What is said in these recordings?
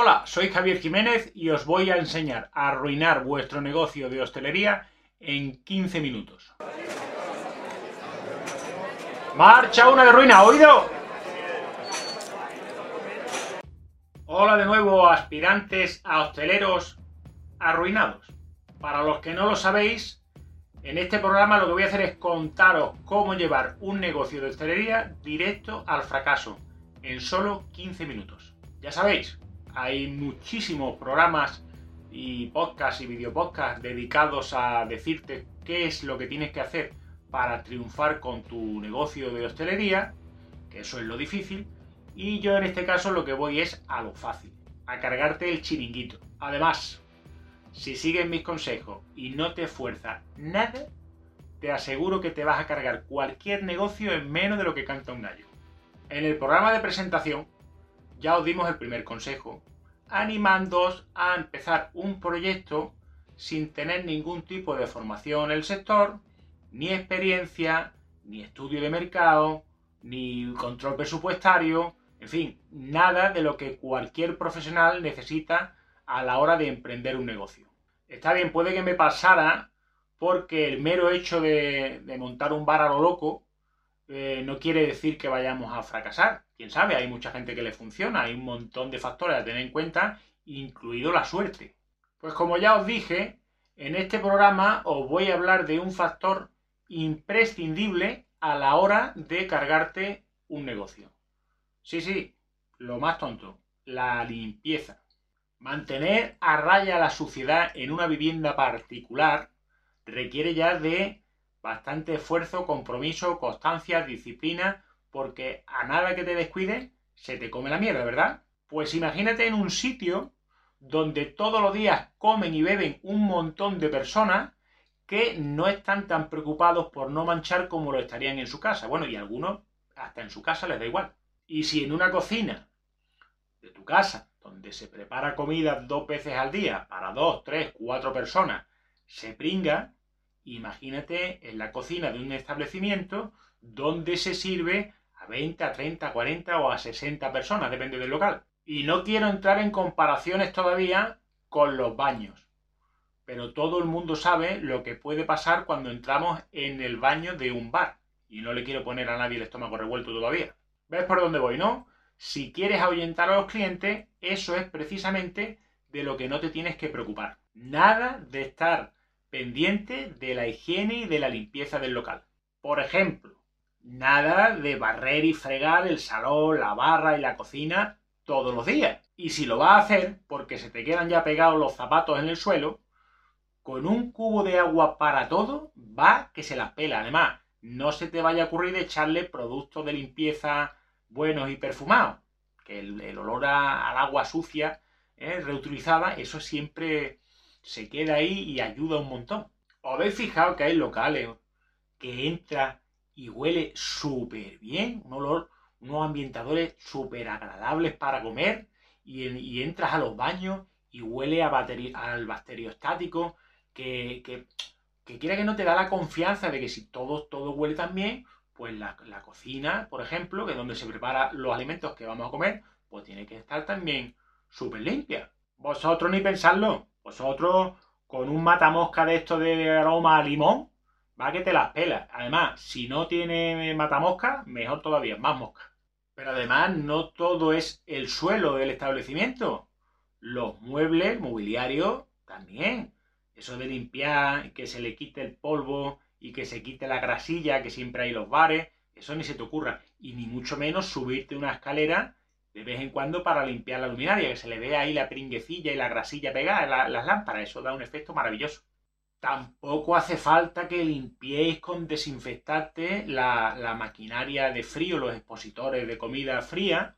Hola, soy Javier Jiménez y os voy a enseñar a arruinar vuestro negocio de hostelería en 15 minutos. ¡Marcha una de ruina! ¿Oído? Hola de nuevo, aspirantes a hosteleros arruinados. Para los que no lo sabéis, en este programa lo que voy a hacer es contaros cómo llevar un negocio de hostelería directo al fracaso en solo 15 minutos. Ya sabéis, hay muchísimos programas y podcasts y videopodcasts dedicados a decirte qué es lo que tienes que hacer para triunfar con tu negocio de hostelería, que eso es lo difícil, y yo en este caso lo que voy es a lo fácil, a cargarte el chiringuito. Además, si sigues mis consejos y no te esfuerzas nada, te aseguro que te vas a cargar cualquier negocio en menos de lo que canta un gallo. En el programa de presentación ya os dimos el primer consejo, animándoos a empezar un proyecto sin tener ningún tipo de formación en el sector, ni experiencia, ni estudio de mercado, ni control presupuestario, en fin, nada de lo que cualquier profesional necesita a la hora de emprender un negocio. Está bien, puede que me pasara porque el mero hecho de, montar un bar a lo loco eh, no quiere decir que vayamos a fracasar. Quién sabe, hay mucha gente que le funciona, hay un montón de factores a tener en cuenta, incluido la suerte. Pues como ya os dije, en este programa os voy a hablar de un factor imprescindible a la hora de cargarte un negocio. Sí, sí, lo más tonto, la limpieza. Mantener a raya la suciedad en una vivienda particular requiere ya de bastante esfuerzo, compromiso, constancia, disciplina, porque a nada que te descuides se te come la mierda, ¿verdad? Pues imagínate en un sitio donde todos los días comen y beben un montón de personas que no están tan preocupados por no manchar como lo estarían en su casa. Bueno, y algunos hasta en su casa les da igual. Y si en una cocina de tu casa donde se prepara comida dos veces al día para dos, tres, cuatro personas, se pringa, imagínate en la cocina de un establecimiento donde se sirve a 20, a 30, a 40 o a 60 personas, depende del local. Y no quiero entrar en comparaciones todavía con los baños, pero todo el mundo sabe lo que puede pasar cuando entramos en el baño de un bar. Y no le quiero poner a nadie el estómago revuelto todavía. ¿Ves por dónde voy, no? Si quieres ahuyentar a los clientes, eso es precisamente de lo que no te tienes que preocupar. Nada de estar pendiente de la higiene y de la limpieza del local. Por ejemplo, nada de barrer y fregar el salón, la barra y la cocina todos los días. Y si lo vas a hacer porque se te quedan ya pegados los zapatos en el suelo, con un cubo de agua para todo va que se las pela. Además, no se te vaya a ocurrir echarle productos de limpieza buenos y perfumados, que el, olor al agua sucia, ¿eh? reutilizada, eso siempre se queda ahí y ayuda un montón. ¿Os habéis fijado que hay locales que entra y huele súper bien? Un olor, unos ambientadores súper agradables para comer y, entras a los baños y huele a al bacteriostático que, que, que quiera que no te da la confianza de que si todo, todo huele tan bien, pues la, cocina, por ejemplo, que es donde se preparan los alimentos que vamos a comer, pues tiene que estar también súper limpia. Vosotros ni pensarlo, vosotros con un matamosca de esto de aroma a limón, va que te las pelas. Además, si no tiene matamosca, mejor todavía, más mosca. Pero además, no todo es el suelo del establecimiento. Los muebles, mobiliarios, también. Eso de limpiar, que se le quite el polvo, y que se quite la grasilla que siempre hay los bares, eso ni se te ocurra. Y ni mucho menos subirte una escalera de vez en cuando para limpiar la luminaria, que se le vea ahí la pringuecilla y la grasilla pegada en las lámparas. Eso da un efecto maravilloso. Tampoco hace falta que limpiéis con desinfectante la, maquinaria de frío, los expositores de comida fría.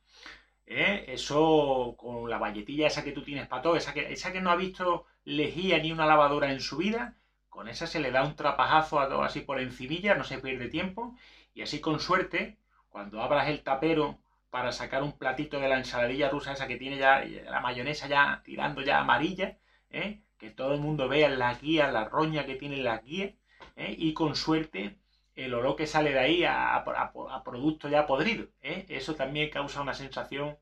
¿eh? Eso con la valletilla esa que tú tienes para todo, esa que, esa que no ha visto lejía ni una lavadora en su vida, con esa se le da un trapajazo así por encimilla, no se pierde tiempo. Y así con suerte, cuando abras el tapero para sacar un platito de la ensaladilla rusa esa que tiene ya la mayonesa ya tirando ya amarilla, ¿eh? que todo el mundo vea las guías, la roña que tiene las guías, ¿eh? y con suerte el olor que sale de ahí a, producto ya podrido. ¿eh? Eso también causa una sensación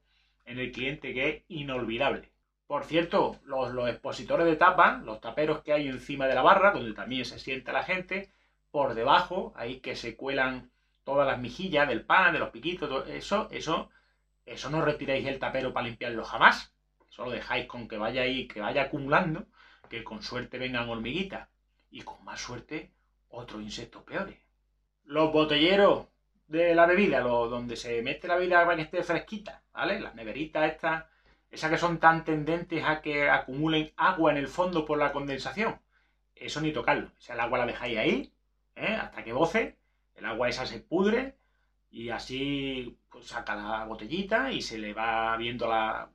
en el cliente que es inolvidable. Por cierto, los, los expositores de tapa, los taperos que hay encima de la barra, donde también se sienta la gente, por debajo, ahí que se cuelan todas las mejillas del pan, de los piquitos, eso, eso, eso no retiráis el tapero para limpiarlo jamás. Eso lo dejáis con que vaya ahí, que vaya acumulando, que con suerte vengan hormiguitas y con más suerte otros insectos peores. Los botelleros de la bebida, lo, donde se mete la bebida para que esté fresquita, ¿vale? Las neveritas estas, esas que son tan tendentes a que acumulen agua en el fondo por la condensación. Eso ni tocarlo. O sea, el agua la dejáis ahí, ¿eh? hasta que boce, el agua esa se pudre y así pues, saca la botellita y se le va viendo la,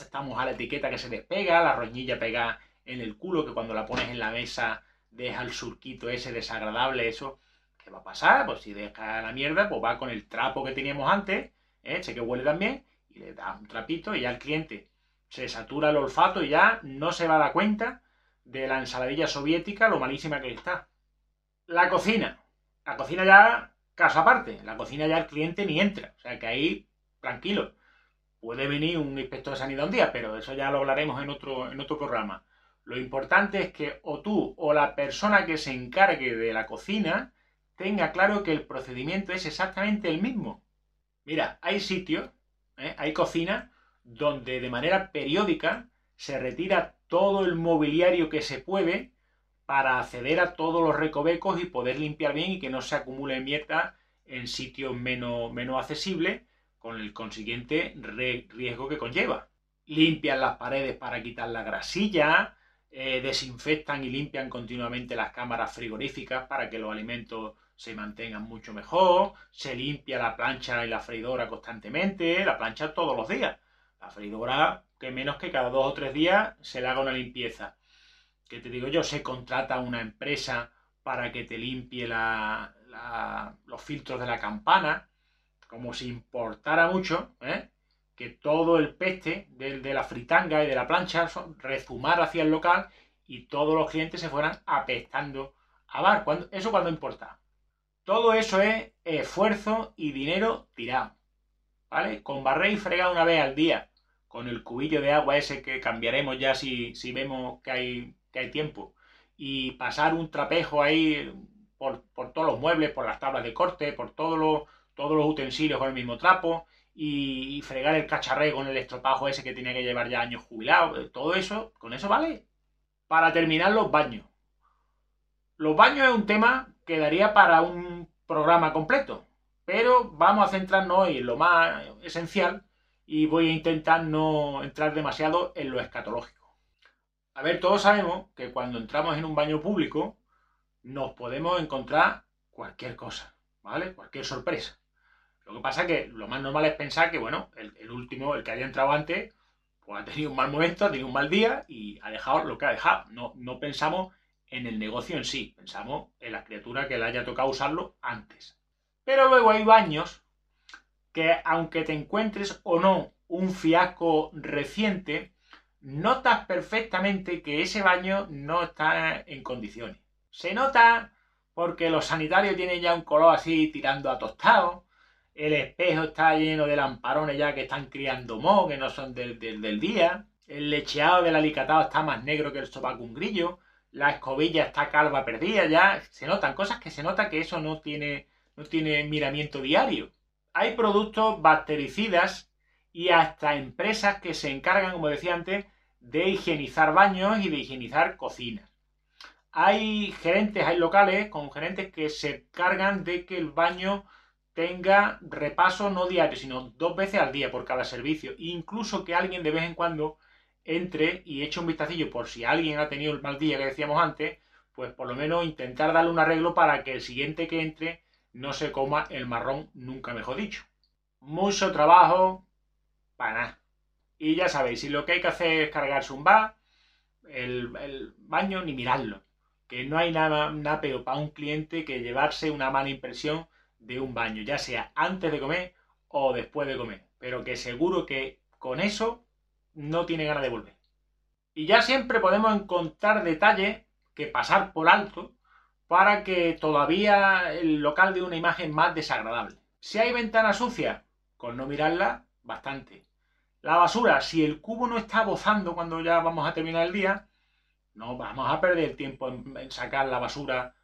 estamos a la etiqueta que se despega, la roñilla pega en el culo que cuando la pones en la mesa deja el surquito ese desagradable, eso, ¿qué va a pasar? Pues si deja la mierda, pues va con el trapo que teníamos antes, ¿eh? ese que huele también, y le da un trapito y ya el cliente se satura el olfato y ya no se va a dar cuenta de la ensaladilla soviética, lo malísima que está. La cocina. La cocina ya, caso aparte. La cocina ya el cliente ni entra. O sea que ahí, tranquilo. Puede venir un inspector de sanidad un día, pero eso ya lo hablaremos en otro, en otro programa. Lo importante es que o tú o la persona que se encargue de la cocina tenga claro que el procedimiento es exactamente el mismo. Mira, hay sitios, ¿eh? hay cocinas donde de manera periódica se retira todo el mobiliario que se puede para acceder a todos los recovecos y poder limpiar bien y que no se acumule mierda en sitios menos, menos accesibles, con el consiguiente riesgo que conlleva. Limpian las paredes para quitar la grasilla, eh, desinfectan y limpian continuamente las cámaras frigoríficas para que los alimentos se mantengan mucho mejor, se limpia la plancha y la freidora constantemente, la plancha todos los días, la freidora que menos que cada dos o tres días se le haga una limpieza que te digo yo, se contrata una empresa para que te limpie los filtros de la campana, como si importara mucho, ¿eh? que todo el peste de, de, la fritanga y de la plancha rezumara hacia el local y todos los clientes se fueran apestando a bar. ¿Eso cuando importa? Todo eso es esfuerzo y dinero tirado. ¿Vale? Con barrer y fregar una vez al día, con el cubillo de agua ese que cambiaremos ya si, si vemos que hay hay tiempo, y pasar un trapejo ahí por, todos los muebles, por las tablas de corte, por todos los, todos los utensilios con el mismo trapo, y, fregar el cacharré con el estropajo ese que tenía que llevar ya años jubilado, eh, todo eso, con eso vale. Para terminar, los baños. Los baños es un tema que daría para un programa completo, pero vamos a centrarnos en lo más esencial y voy a intentar no entrar demasiado en lo escatológico. A ver, todos sabemos que cuando entramos en un baño público nos podemos encontrar cualquier cosa, ¿vale? Cualquier sorpresa. Lo que pasa es que lo más normal es pensar que, bueno, el, último, el que haya entrado antes, pues ha tenido un mal momento, ha tenido un mal día y ha dejado lo que ha dejado. No, no pensamos en el negocio en sí, pensamos en la criatura que le haya tocado usarlo antes. Pero luego hay baños que, aunque te encuentres o no un fiasco reciente, notas perfectamente que ese baño no está en condiciones. Se nota porque los sanitarios tienen ya un color así tirando a tostado, el espejo está lleno de lamparones ya que están criando moho, que no son del, día, el lecheado del alicatado está más negro que el sopaco un grillo, la escobilla está calva perdida ya, se notan cosas que se nota que eso no tiene, no tiene miramiento diario. Hay productos bactericidas y hasta empresas que se encargan, como decía antes, de higienizar baños y de higienizar cocinas. Hay gerentes, hay locales con gerentes que se cargan de que el baño tenga repaso no diario, sino dos veces al día por cada servicio. incluso que alguien de vez en cuando entre y eche un vistacillo por si alguien ha tenido el mal día que decíamos antes, pues por lo menos intentar darle un arreglo para que el siguiente que entre no se coma el marrón, nunca mejor dicho. Mucho trabajo para nada. Y ya sabéis, si lo que hay que hacer es cargarse un bar, el, baño, ni mirarlo. Que no hay nada, nada peor para un cliente que llevarse una mala impresión de un baño, ya sea antes de comer o después de comer. Pero que seguro que con eso no tiene ganas de volver. Y ya siempre podemos encontrar detalles que pasar por alto para que todavía el local dé una imagen más desagradable. Si hay ventanas sucias, con no mirarla, bastante La basura, si el cubo no está bozando cuando ya vamos a terminar el día, no vamos a perder tiempo en sacar la basura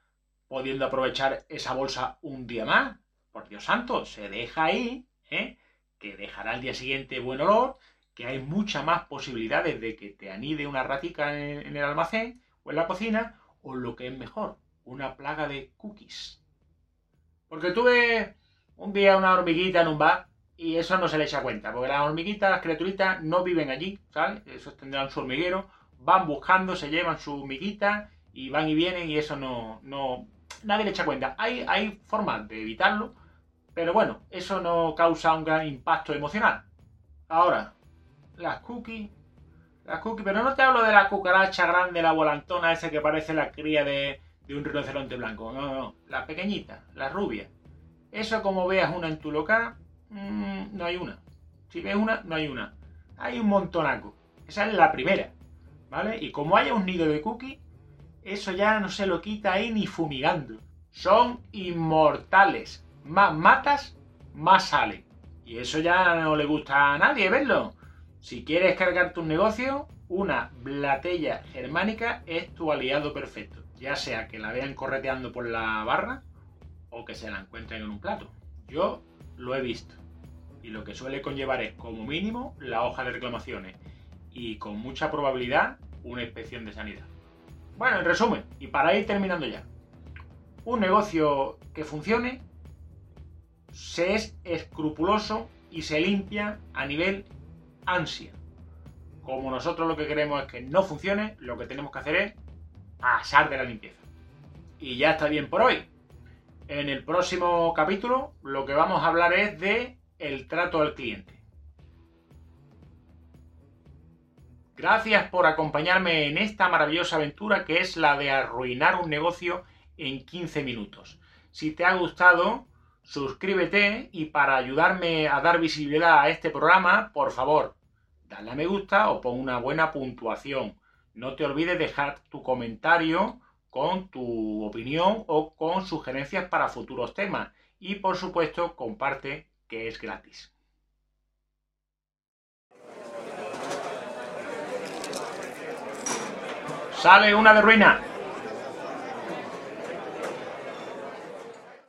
pudiendo aprovechar esa bolsa un día más. Por Dios santo, se deja ahí, ¿eh? que dejará al día siguiente buen olor, que hay muchas más posibilidades de que te anide una ratica en, el almacén o en la cocina, o lo que es mejor, una plaga de cookies. Porque tuve un día una hormiguita en un bar y eso no se le echa cuenta, porque las hormiguitas, las criaturitas no viven allí, ¿sabes? Esos tendrán su hormiguero, van buscando, se llevan su hormiguita y van y vienen y eso no, no nadie le echa cuenta. Hay, hay formas de evitarlo, pero bueno, eso no causa un gran impacto emocional. Ahora, las cookies. Las cookies, pero no te hablo de la cucaracha grande, la volantona, esa que parece la cría de, un rinoceronte blanco. No, no. La pequeñita, la rubia. Eso como veas una en tu local, mm, no hay una. Si ves una, no hay una. Hay un montonaco. Esa es la primera. ¿Vale? Y como haya un nido de cookie, eso ya no se lo quita ahí ni fumigando. Son inmortales. Más matas, más salen. Y eso ya no le gusta a nadie verlo. Si quieres cargar tu negocio, una blatella germánica es tu aliado perfecto. Ya sea que la vean correteando por la barra o que se la encuentren en un plato. Yo lo he visto. Y lo que suele conllevar es, como mínimo, la hoja de reclamaciones. Y con mucha probabilidad, una inspección de sanidad. Bueno, en resumen, y para ir terminando ya. Un negocio que funcione se es escrupuloso y se limpia a nivel ansia. Como nosotros lo que queremos es que no funcione, lo que tenemos que hacer es pasar de la limpieza. Y ya está bien por hoy. En el próximo capítulo lo que vamos a hablar es de el trato al cliente. Gracias por acompañarme en esta maravillosa aventura que es la de arruinar un negocio en 15 minutos. Si te ha gustado, suscríbete y para ayudarme a dar visibilidad a este programa, por favor, dale a me gusta o pon una buena puntuación. No te olvides dejar tu comentario con tu opinión o con sugerencias para futuros temas. Y por supuesto, comparte que es gratis. Sale una de ruina.